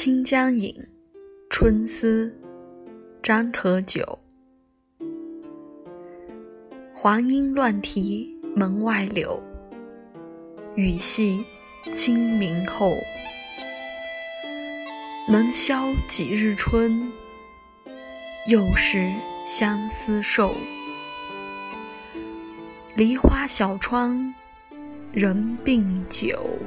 《清江引·春思》张可久。黄莺乱啼门外柳，雨细清明后。能消几日春？又是相思瘦。梨花小窗，人病酒。